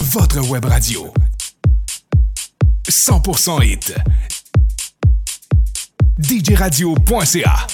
Votre web radio. 100% hit. DJRadio.ca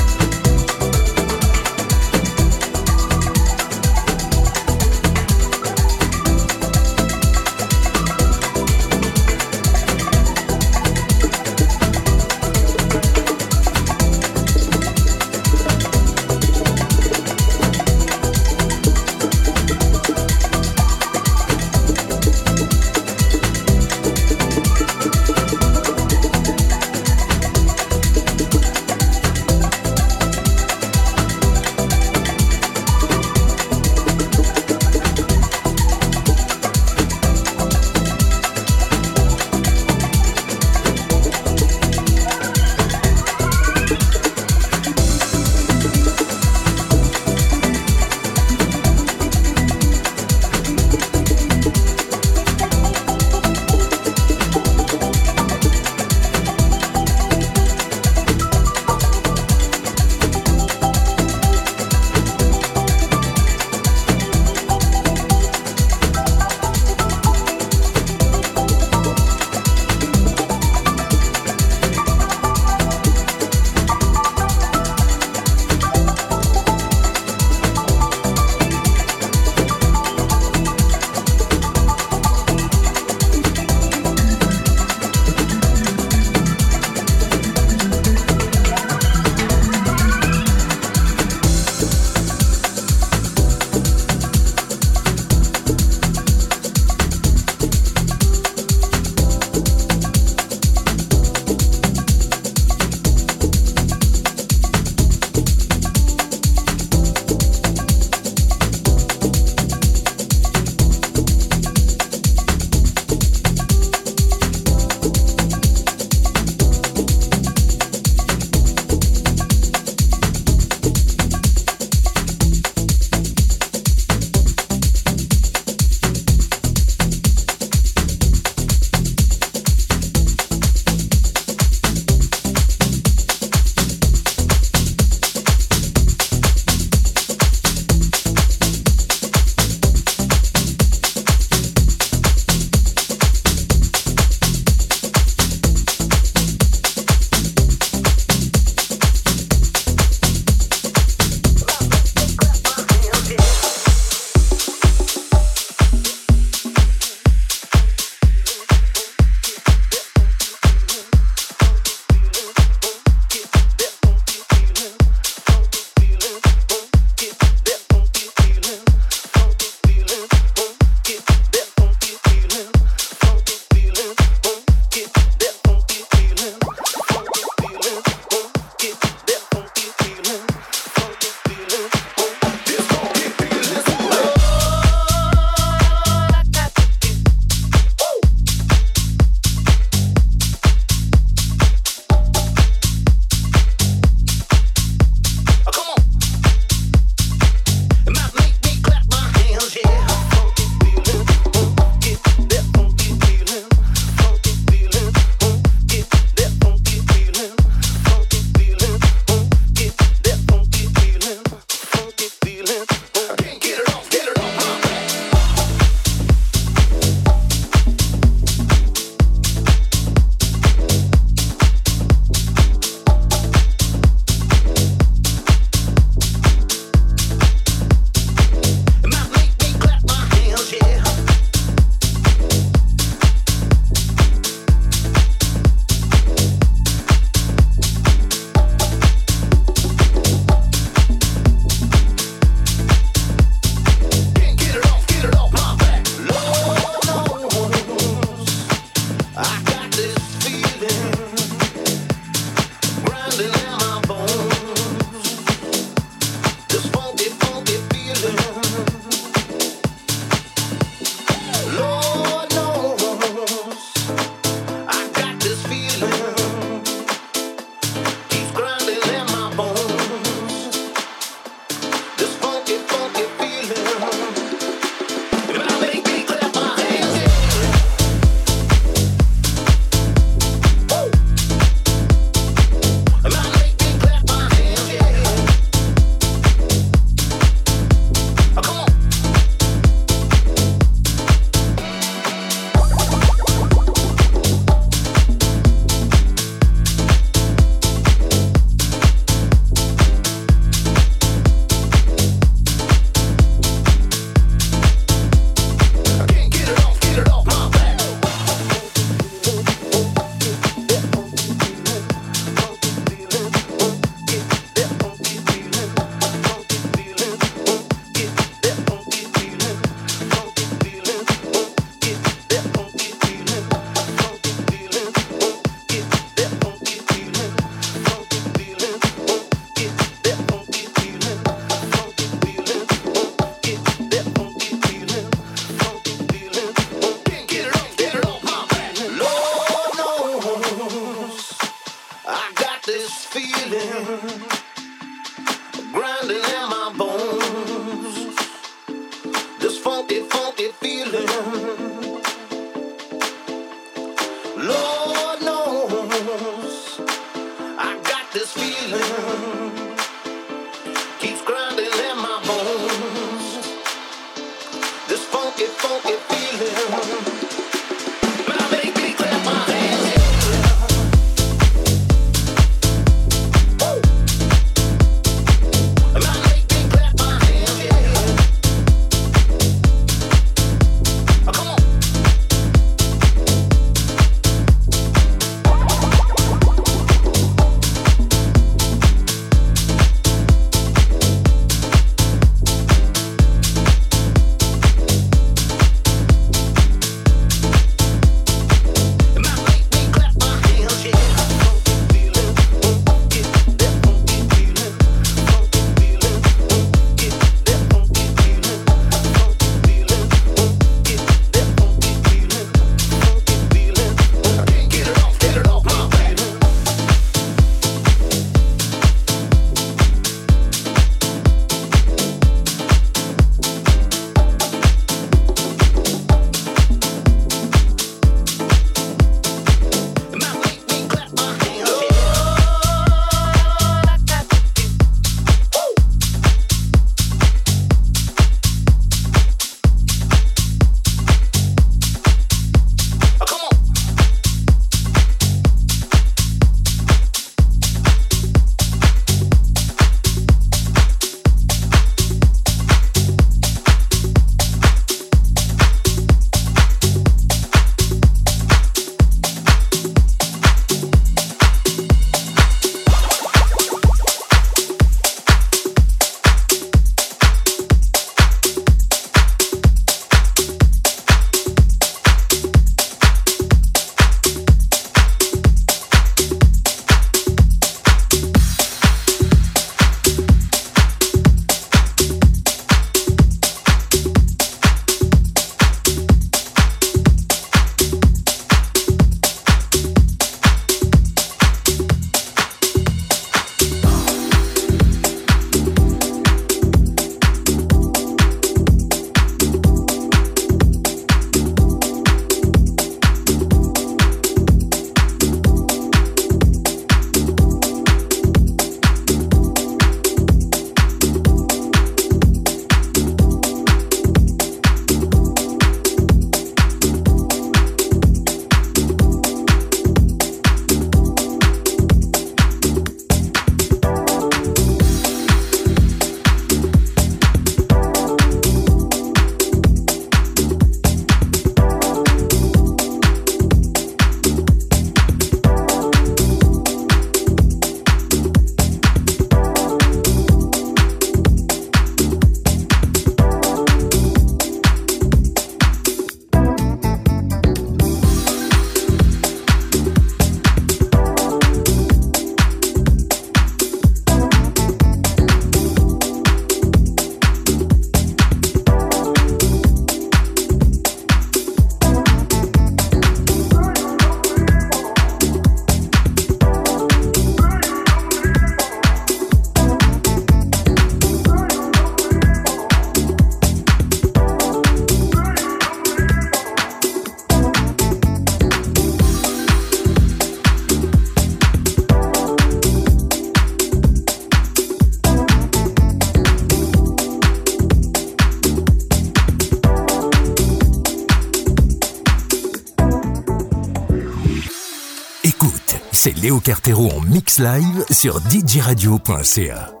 Léo Cartero en mix live sur djradio.ca.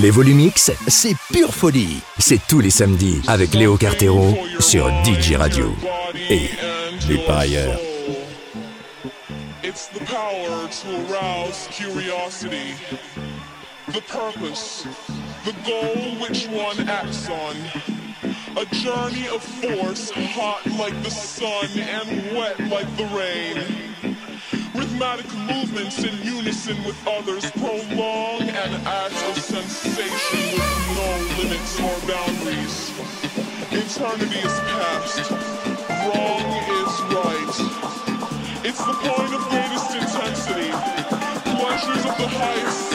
Les Volumix, c'est pure folie. C'est tous les samedis avec Léo Cartero sur DJ Radio. Et nulle ailleurs. It's the power to arouse curiosity. The purpose, the goal which one acts on. A journey of force, hot like the sun and wet like the rain. Rhythmic movements in unison with others prolong an act of sensation with no limits or boundaries. Eternity is past, wrong is right. It's the point of greatest intensity, pleasures of the highest